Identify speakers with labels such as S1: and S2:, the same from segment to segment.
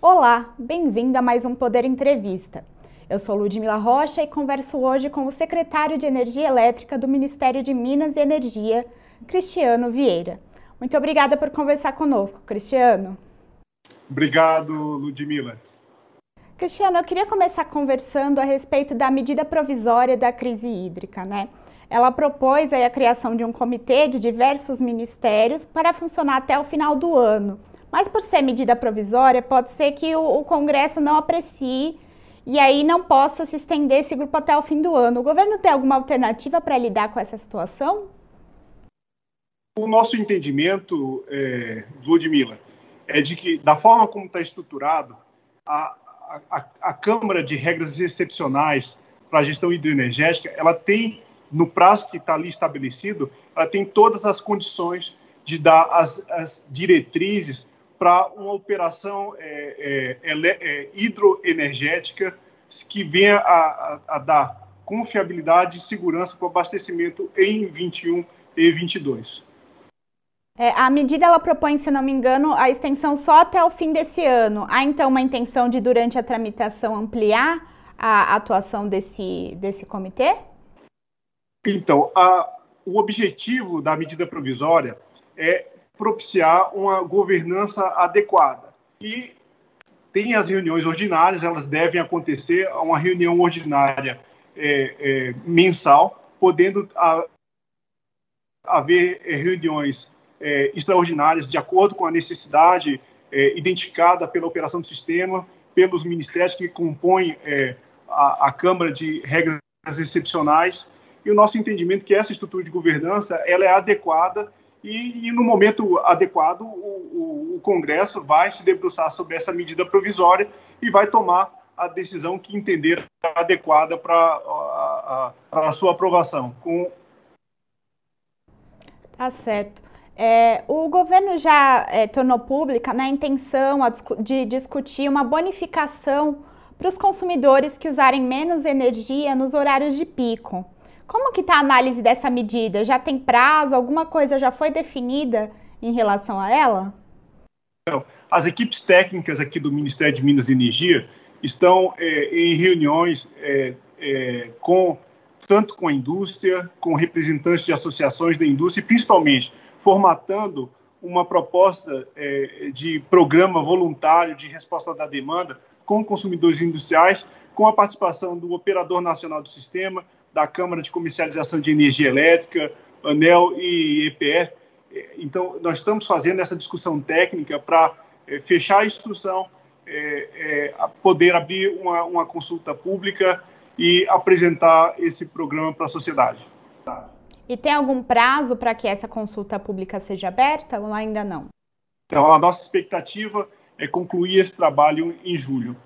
S1: Olá, bem-vindo a mais um Poder Entrevista. Eu sou Ludmila Rocha e converso hoje com o secretário de Energia Elétrica do Ministério de Minas e Energia, Cristiano Vieira. Muito obrigada por conversar conosco, Cristiano.
S2: Obrigado, Ludmila.
S1: Cristiano, eu queria começar conversando a respeito da medida provisória da crise hídrica, né? Ela propôs a criação de um comitê de diversos ministérios para funcionar até o final do ano. Mas por ser medida provisória, pode ser que o, o Congresso não aprecie e aí não possa se estender esse grupo até o fim do ano. O governo tem alguma alternativa para lidar com essa situação?
S2: O nosso entendimento, é, Ludmila, é de que, da forma como está estruturado, a, a, a, Câmara de Regras Excepcionais para a Gestão Hidroenergética, ela tem, no prazo que está ali estabelecido, ela tem todas as condições de dar as, as diretrizes para uma operação é, é, é, hidroenergética que venha a, a, a, dar confiabilidade e segurança para o abastecimento em 21 e 22.
S1: É, a medida ela propõe, se não me engano, a extensão só até o fim desse ano. Há então uma intenção de, durante a tramitação, ampliar a atuação desse, desse comitê?
S2: Então, a, o objetivo da medida provisória é propiciar uma governança adequada. E tem as reuniões ordinárias, elas devem acontecer, uma reunião ordinária é, é, mensal, podendo a, haver é, reuniões é, extraordinárias de acordo com a necessidade é, identificada pela operação do sistema, pelos ministérios que compõem é, a, a, Câmara de Regras Excepcionais. E o nosso entendimento é que essa estrutura de governança ela é adequada e, e no momento adequado, o, o, o, Congresso vai se debruçar sobre essa medida provisória e vai tomar a decisão que entender adequada para a, a, a, sua aprovação. Com...
S1: Tá certo. É, o governo já é, tornou pública né, intenção de discutir uma bonificação para os consumidores que usarem menos energia nos horários de pico. Como que está a análise dessa medida? Já tem prazo? Alguma coisa já foi definida em relação a ela?
S2: As equipes técnicas aqui do Ministério de Minas e Energia estão é, em reuniões é, é, com tanto com a indústria, com representantes de associações da indústria, principalmente formatando uma proposta de programa voluntário de resposta da demanda com consumidores industriais, com a participação do operador nacional do sistema, da Câmara de Comercialização de Energia Elétrica, ANEL e EPE. Então, nós estamos fazendo essa discussão técnica para é, fechar a instrução, é, é, poder abrir uma, uma, consulta pública e apresentar esse programa para a sociedade.
S1: E tem algum prazo para que essa consulta pública seja aberta ou ainda não?
S2: Então, a nossa expectativa é concluir esse trabalho em julho.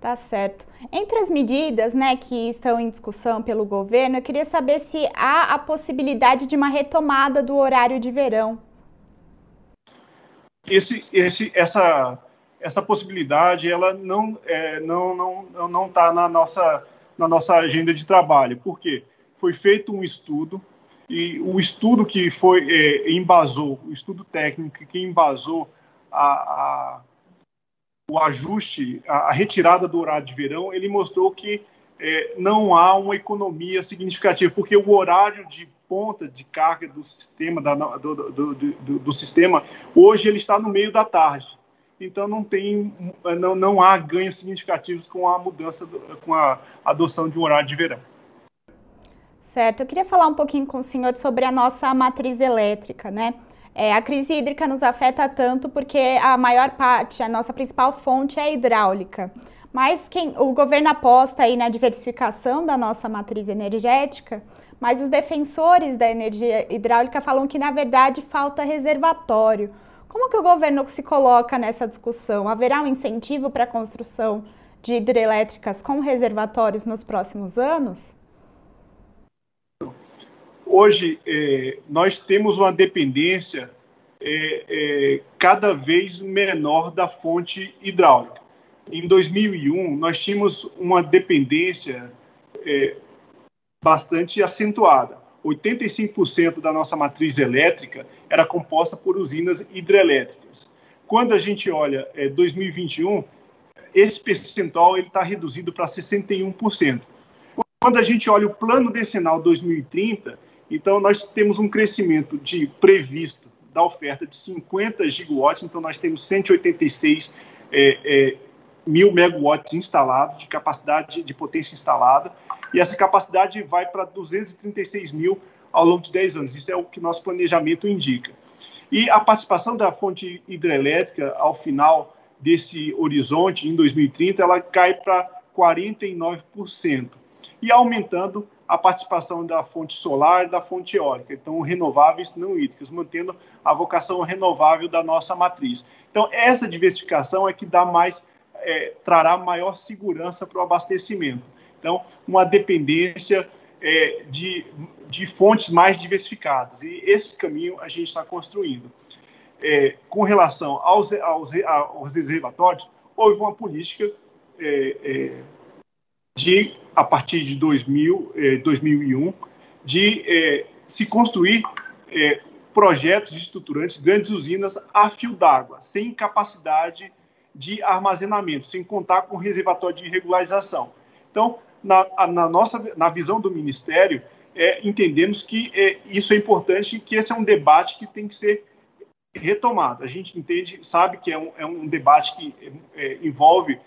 S1: Tá certo. Entre as medidas né, que estão em discussão pelo governo, eu queria saber se há a possibilidade de uma retomada do horário de verão.
S2: Esse, esse, essa, essa possibilidade ela não é, não não não está na nossa na nossa agenda de trabalho. Por quê? Foi feito um estudo e o estudo que foi é, embasou, o estudo técnico que embasou a, a o ajuste, a, retirada do horário de verão, ele mostrou que é, não há uma economia significativa, porque o horário de ponta de carga do sistema, da, do, do, do, do, sistema, hoje ele está no meio da tarde. Então não tem, não, não há ganhos significativos com a mudança, com a adoção de um horário de verão.
S1: Certo. Eu queria falar um pouquinho com o senhor sobre a nossa matriz elétrica, né? É, a crise hídrica nos afeta tanto porque a maior parte, a nossa principal fonte é hidráulica. Mas quem, o governo aposta aí na diversificação da nossa matriz energética, mas os defensores da energia hidráulica falam que, na verdade, falta reservatório. Como que o governo se coloca nessa discussão? Haverá um incentivo para a construção de hidrelétricas com reservatórios nos próximos anos?
S2: Hoje, é, nós temos uma dependência é, é, cada vez menor da fonte hidráulica. Em 2001, nós tínhamos uma dependência é, bastante acentuada. 85% da nossa matriz elétrica era composta por usinas hidrelétricas. quando a gente olha é, 2021, esse percentual está reduzido para 61%. Quando a gente olha o plano decenal 2030, então nós temos um crescimento de previsto da oferta de 50 gigawatts, então nós temos 186 é, é, mil megawatts instalados de capacidade de potência instalada, e essa capacidade vai para 236 mil ao longo de 10 anos. Isso é o que nosso planejamento indica. E a participação da fonte hidrelétrica ao final desse horizonte, em 2030, ela cai para 49%, e aumentando a participação da fonte solar e da fonte eólica, então renováveis não hídricas, mantendo a vocação renovável da nossa matriz. Então, essa diversificação é que dá mais, é, trará maior segurança para o abastecimento. Então, uma dependência é, de, de fontes mais diversificadas. E esse caminho a gente está construindo. É, com relação aos, aos, aos reservatórios, houve uma política é, é de, a partir de 2000, eh, 2001, de eh, se construir eh, projetos estruturantes, grandes usinas a fio d'água, sem capacidade de armazenamento, sem contar com reservatório de regularização. Então, na, na nossa, na visão do Ministério, é, entendemos que é, isso é importante e que esse é um debate que tem que ser retomado. A gente entende, sabe que é um, é um debate que é, envolve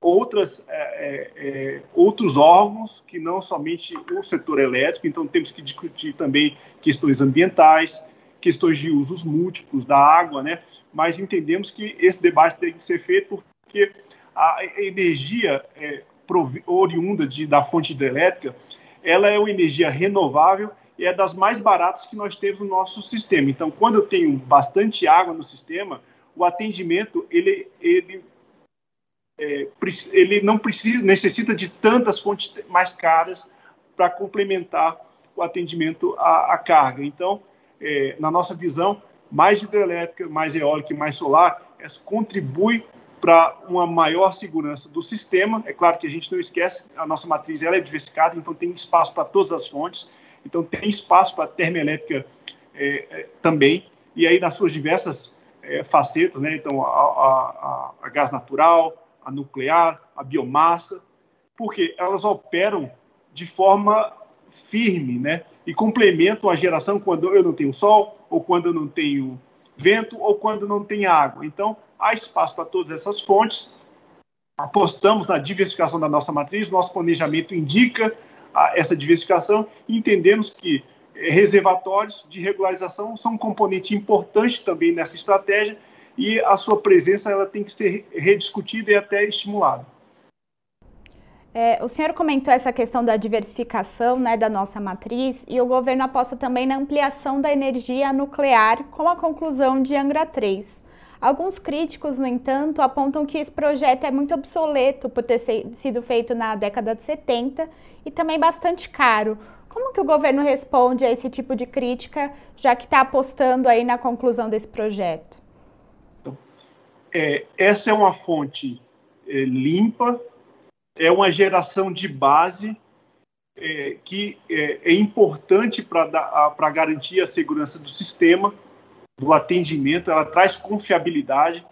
S2: outras, é, é, é, outros órgãos que não somente o setor elétrico, então temos que discutir também questões ambientais, questões de usos múltiplos da água, né? mas entendemos que esse debate tem que ser feito porque a energia é, oriunda de, da fonte hidrelétrica, ela é uma energia renovável e é das mais baratas que nós temos no nosso sistema. Então, quando eu tenho bastante água no sistema, o atendimento ele, ele é, ele não precisa, necessita de tantas fontes mais caras para complementar o atendimento à, à carga. Então, é, na nossa visão, mais hidrelétrica, mais eólica e mais solar, essa contribui para uma maior segurança do sistema. É claro que a gente não esquece, a nossa matriz ela é diversificada, então tem espaço para todas as fontes, então tem espaço para termoelétrica é, é, também, e aí nas suas diversas é, facetas, né? então a, a, a, gás natural, a nuclear, a biomassa, porque elas operam de forma firme, né? E complementam a geração quando eu não tenho sol, ou quando eu não tenho vento, ou quando não tem água. Então, há espaço para todas essas fontes. Apostamos na diversificação da nossa matriz, nosso planejamento indica a, essa diversificação entendemos que eh, reservatórios de regularização são um componente importante também nessa estratégia e a sua presença ela tem que ser rediscutida e até estimulada.
S1: É, o senhor comentou essa questão da diversificação né, da nossa matriz e o governo aposta também na ampliação da energia nuclear com a conclusão de Angra 3. Alguns críticos, no entanto, apontam que esse projeto é muito obsoleto por ter sido feito na década de 70 e também bastante caro. Como que o governo responde a esse tipo de crítica, já que está apostando aí na conclusão desse projeto?
S2: É, essa é uma fonte é, limpa, é uma geração de base é, que é, é importante para garantir a segurança do sistema, do atendimento, ela traz confiabilidade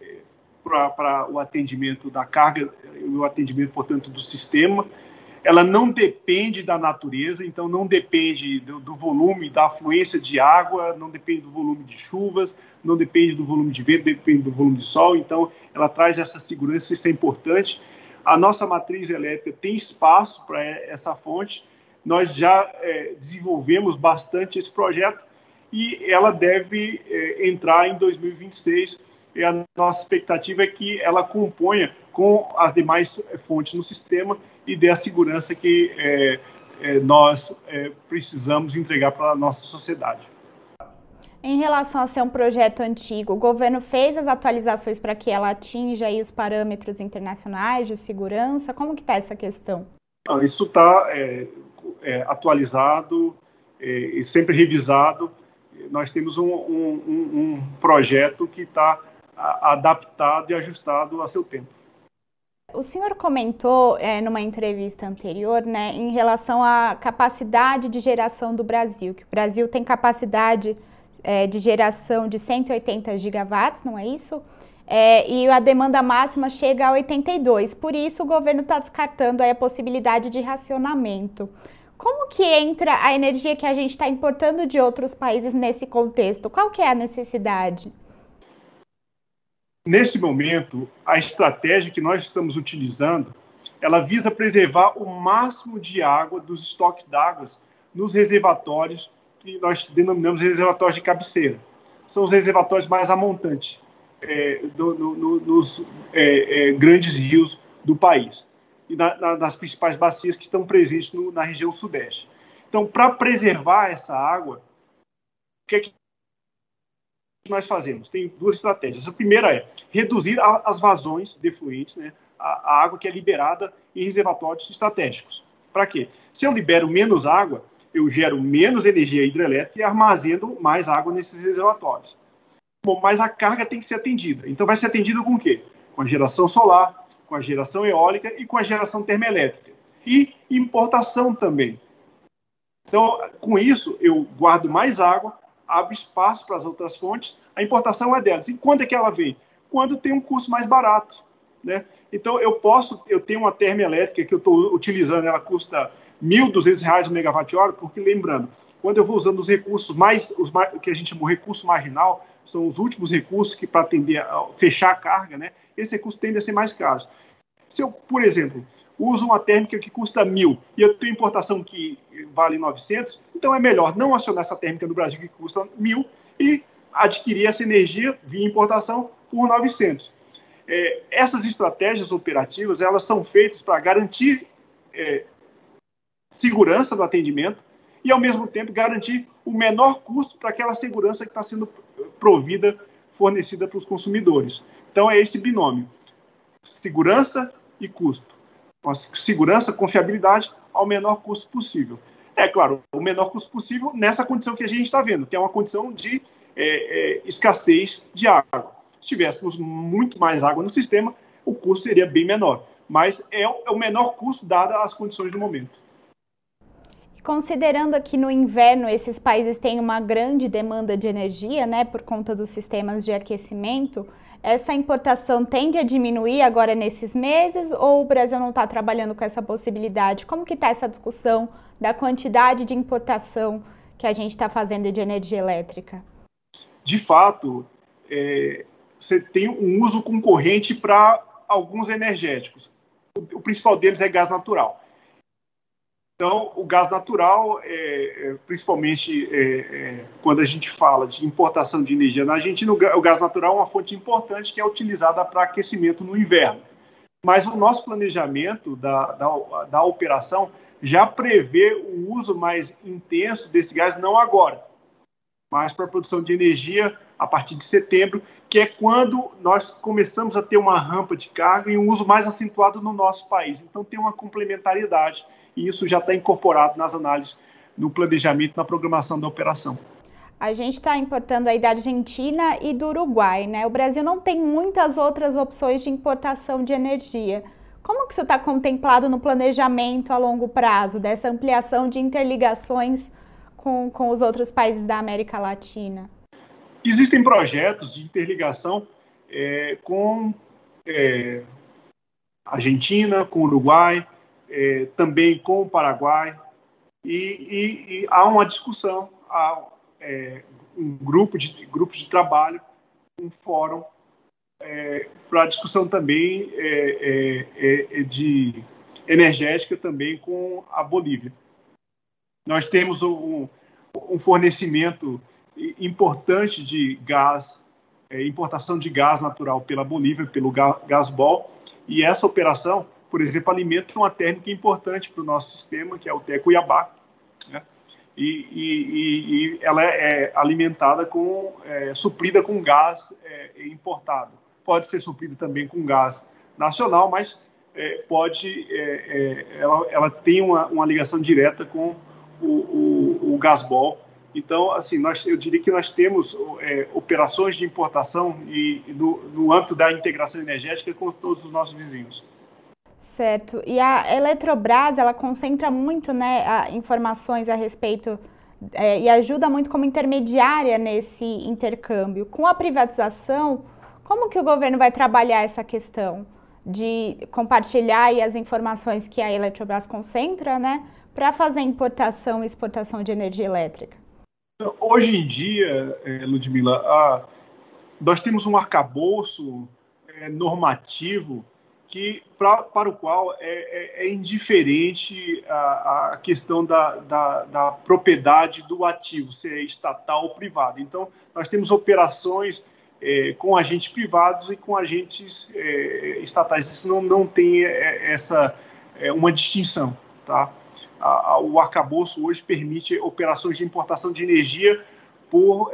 S2: é, para o atendimento da carga o atendimento, portanto, do sistema ela não depende da natureza, então não depende do, do, volume, da afluência de água, não depende do volume de chuvas, não depende do volume de vento, depende do volume de sol, então ela traz essa segurança, isso é importante. A nossa matriz elétrica tem espaço para essa fonte, nós já é, desenvolvemos bastante esse projeto e ela deve é, entrar em 2026 e a nossa expectativa é que ela componha com as demais fontes no sistema e dê a segurança que é, é, nós é, precisamos entregar para a nossa sociedade.
S1: Em relação a ser um projeto antigo, o governo fez as atualizações para que ela atinja aí os parâmetros internacionais de segurança? Como que está essa questão?
S2: Não, isso está é, é, atualizado é, e sempre revisado. Nós temos um, um, um projeto que está adaptado e ajustado a seu tempo.
S1: O senhor comentou é, numa entrevista anterior, né, em relação à capacidade de geração do Brasil, que o Brasil tem capacidade é, de geração de 180 gigawatts, não é isso? É, e a demanda máxima chega a 82. Por isso, o governo está descartando a possibilidade de racionamento. Como que entra a energia que a gente está importando de outros países nesse contexto? Qual que é a necessidade?
S2: Nesse momento, a estratégia que nós estamos utilizando, ela visa preservar o máximo de água dos estoques d'água nos reservatórios que nós denominamos reservatórios de cabeceira. São os reservatórios mais amontantes é, do, nos é, é, grandes rios do país e na, na, nas principais bacias que estão presentes no, na região sudeste. Então, para preservar essa água, o que é que nós fazemos? Tem duas estratégias. A primeira é reduzir a, as vazões de fluentes, né, a, a água que é liberada em reservatórios estratégicos. Para quê? Se eu libero menos água, eu gero menos energia hidrelétrica e armazeno mais água nesses reservatórios. Bom, mas a carga tem que ser atendida. Então vai ser atendida com o quê? Com a geração solar, com a geração eólica e com a geração termoelétrica. E importação também. Então, com isso, eu guardo mais água, abro espaço para as outras fontes, a importação é delas. E quando é que ela vem? Quando tem um custo mais barato. Né? Então, eu posso, eu tenho uma termoelétrica que eu estou utilizando, ela custa R$ 1.200 o megawatt-hora, porque lembrando, quando eu vou usando os recursos mais, os mais, que a gente chama de recurso marginal, são os últimos recursos que para atender a fechar a carga, né? Esses recursos tendem a ser mais caros. Se eu, por exemplo, uso uma térmica que custa mil e eu tenho importação que vale 900, então é melhor não acionar essa térmica no Brasil que custa mil e adquirir essa energia via importação por 900. É, essas estratégias operativas elas são feitas para garantir é, segurança do atendimento e, ao mesmo tempo, garantir o menor custo para aquela segurança que está sendo provida, fornecida para os consumidores. Então, é esse binômio: segurança e custo. Segurança, confiabilidade ao menor custo possível. É claro, o menor custo possível nessa condição que a gente está vendo, que é uma condição de é, é, escassez de água. Se tivéssemos muito mais água no sistema, o custo seria bem menor. Mas é o, é o menor custo, dadas as condições do momento.
S1: Considerando que no inverno esses países têm uma grande demanda de energia, né, por conta dos sistemas de aquecimento, essa importação tende a diminuir agora nesses meses ou o Brasil não está trabalhando com essa possibilidade? Como que está essa discussão da quantidade de importação que a gente está fazendo de energia elétrica?
S2: De fato, é, você tem um uso concorrente para alguns energéticos. O, o principal deles é gás natural. Então, o gás natural, é, é, principalmente é, é, quando a gente fala de importação de energia na Argentina, o gás natural é uma fonte importante que é utilizada para aquecimento no inverno. Mas o nosso planejamento da, da, da operação já prevê o uso mais intenso desse gás, não agora, mas para a produção de energia a partir de setembro, que é quando nós começamos a ter uma rampa de carga e um uso mais acentuado no nosso país. Então, tem uma complementariedade e isso já está incorporado nas análises, no planejamento, na programação da operação.
S1: A gente está importando aí da Argentina e do Uruguai, né? O Brasil não tem muitas outras opções de importação de energia. Como que isso está contemplado no planejamento a longo prazo dessa ampliação de interligações com, com os outros países da América Latina?
S2: Existem projetos de interligação é, com é, Argentina, com Uruguai, é, também com o Paraguai, e, e, e há uma discussão, há é, um grupo de, grupos de trabalho, um fórum é, para discussão também é, é, é, de energética também com a Bolívia. Nós temos um, um fornecimento importante de gás, importação de gás natural pela Bolívia, pelo Gasbol, e essa operação por exemplo, alimenta uma térmica importante para o nosso sistema, que é o TE Cuiabá, né? e, e, e, ela é alimentada com, é, suprida com gás é, importado. Pode ser suprida também com gás nacional, mas é, pode, é, é, ela, ela, tem uma, uma, ligação direta com o, o, o gasbol. Então, assim, nós, eu diria que nós temos é, operações de importação e, no âmbito da integração energética com todos os nossos vizinhos.
S1: Certo. E a Eletrobras, ela concentra muito, né, a, informações a respeito é, e ajuda muito como intermediária nesse intercâmbio. Com a privatização, como que o governo vai trabalhar essa questão de compartilhar as informações que a Eletrobras concentra, né, para fazer importação e exportação de energia elétrica?
S2: Hoje em dia, é, Ludmila, nós temos um arcabouço é, normativo que pra, para o qual é, é, é indiferente a, a questão da, da, da, propriedade do ativo, se é estatal ou privado. Então, nós temos operações é, com agentes privados e com agentes é, estatais. Isso não, não tem é, essa é, uma distinção. Tá? A, a, o arcabouço hoje permite operações de importação de energia por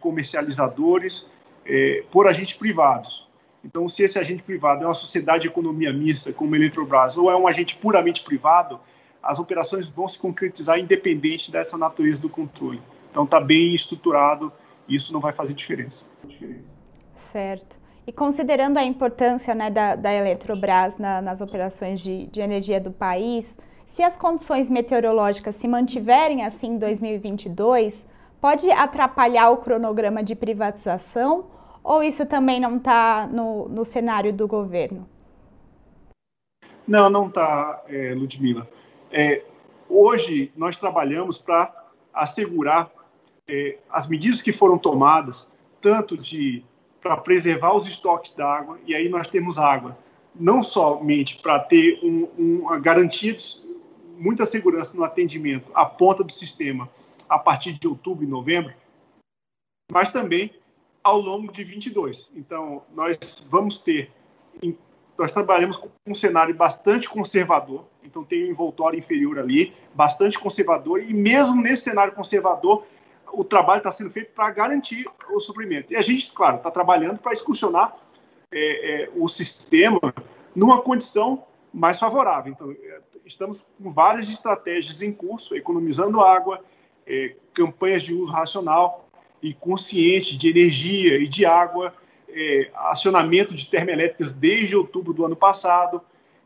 S2: comercializadores, por agentes privados. Então, se esse agente privado é uma sociedade de economia mista, como a Eletrobras, ou é um agente puramente privado, as operações vão se concretizar independente dessa natureza do controle. Então, está bem estruturado, e isso não vai fazer diferença.
S1: Certo. E considerando a importância né, da, da Eletrobras na, nas operações de, de energia do país, se as condições meteorológicas se mantiverem assim em 2022, pode atrapalhar o cronograma de privatização ou isso também não está no, no cenário do governo?
S2: Não, não está, é, Ludmila. É, hoje nós trabalhamos para assegurar é, as medidas que foram tomadas, tanto de para preservar os estoques d'água, e aí nós temos água, não somente para ter um, uma garantia de muita segurança no atendimento à ponta do sistema a partir de outubro e novembro, mas também ao longo de 22. Então, nós vamos ter, nós trabalhamos com um cenário bastante conservador, então tem um envoltório inferior ali, bastante conservador, e mesmo nesse cenário conservador, o trabalho está sendo feito para garantir o suprimento. E a gente, claro, está trabalhando para excursionar é, é, o sistema numa condição mais favorável. Então, é, estamos com várias estratégias em curso, economizando água, é, campanhas de uso racional, e consciente de energia e de água, é, acionamento de termoelétricas desde outubro do ano passado.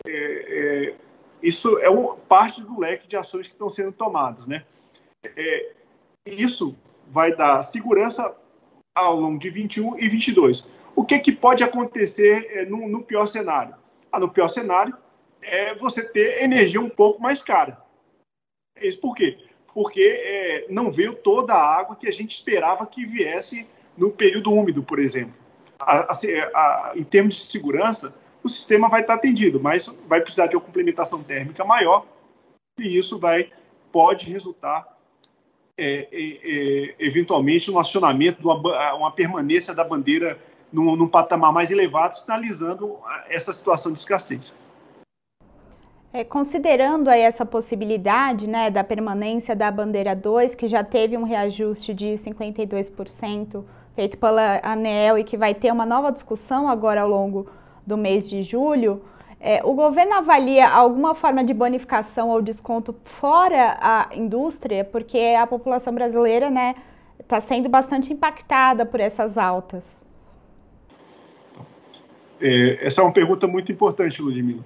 S2: É, é, isso é uma parte do leque de ações que estão sendo tomadas. Né? É, isso vai dar segurança ao longo de 21 e 22. O que, que pode acontecer é, no, no pior cenário? Ah, no pior cenário é você ter energia um pouco mais cara. Isso por quê? Porque é, não veio toda a água que a gente esperava que viesse no período úmido, por exemplo. A, a, a, em termos de segurança, o sistema vai estar atendido, mas vai precisar de uma complementação térmica maior e isso vai pode resultar é, é, é eventualmente no acionamento de uma, uma permanência da bandeira num, num patamar mais elevado, sinalizando essa situação de escassez.
S1: É, considerando aí essa possibilidade né, da permanência da bandeira 2, que já teve um reajuste de 52% feito pela ANEEL e que vai ter uma nova discussão agora ao longo do mês de julho, é, o governo avalia alguma forma de bonificação ou desconto fora a indústria, porque a população brasileira está né, tá sendo bastante impactada por essas altas?
S2: É, essa é uma pergunta muito importante, Ludmila.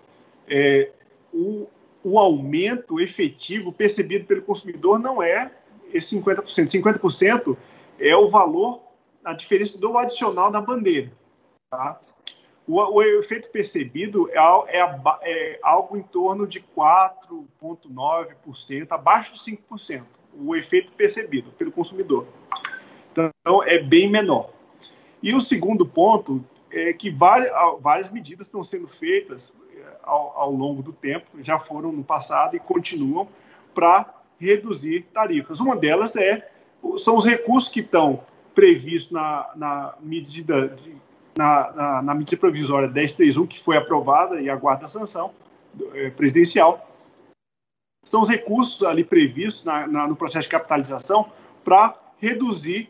S2: É, o, o aumento efetivo percebido pelo consumidor não é esse 50%. 50% é o valor, a diferença do adicional da bandeira. Tá? O, o, efeito percebido é, é, é, algo em torno de 4,9%, abaixo de 5%, o efeito percebido pelo consumidor. Então, é bem menor. E o segundo ponto é que várias, várias medidas estão sendo feitas ao, ao longo do tempo, já foram no passado e continuam para reduzir tarifas. Uma delas é são os recursos que estão previstos na, na medida de, na, na, na, medida provisória 1031 que foi aprovada e aguarda a sanção é, presidencial. São os recursos ali previstos na, no processo de capitalização para reduzir,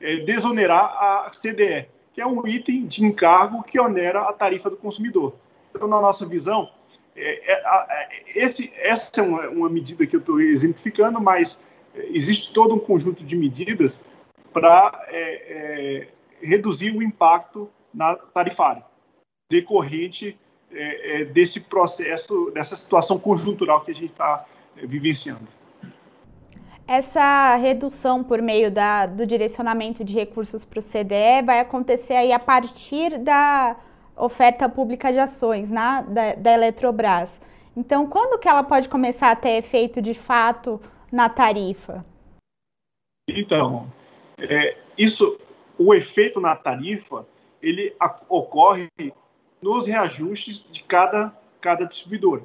S2: é, desonerar a CDE, que é um item de encargo que onera a tarifa do consumidor. Então, na nossa visão, é, é, é, esse, essa é uma, uma, medida que eu estou exemplificando, mas existe todo um conjunto de medidas para é, é, reduzir o impacto na tarifária decorrente é, desse processo, dessa situação conjuntural que a gente está vivenciando.
S1: Essa redução por meio da, do direcionamento de recursos para o CDE vai acontecer aí a partir da oferta pública de ações né, da, da Eletrobras. Então, quando que ela pode começar a ter efeito de fato na tarifa?
S2: Então, é, isso, o efeito na tarifa, ele a, ocorre nos reajustes de cada, cada distribuidora.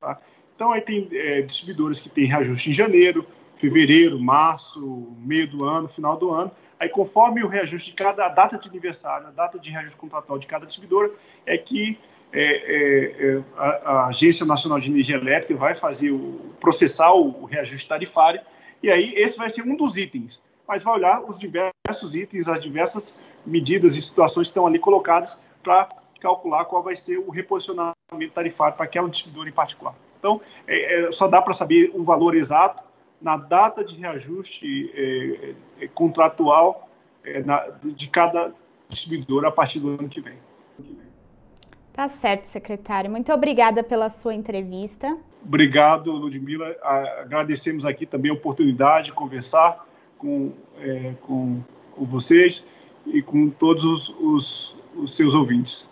S2: Tá? Então, aí tem é, distribuidores que têm reajuste em janeiro, fevereiro, março, meio do ano, final do ano. Aí, conforme o reajuste de cada data de aniversário, a data de reajuste contratual de cada distribuidora, é que é, é, é, a, a, Agência Nacional de Energia Elétrica vai fazer o processar o, o reajuste tarifário. E aí, esse vai ser um dos itens. Mas vai olhar os diversos itens, as diversas medidas e situações que estão ali colocadas para calcular qual vai ser o reposicionamento tarifário para aquela distribuidora em particular. Então, é, é, só dá para saber o valor exato na data de reajuste é, é, contratual é, na, de cada distribuidor a partir do ano que vem.
S1: Tá certo, secretário. Muito obrigada pela sua entrevista.
S2: Obrigado, Ludmila. Agradecemos aqui também a oportunidade de conversar com, é, com, com vocês e com todos os, os, os seus ouvintes.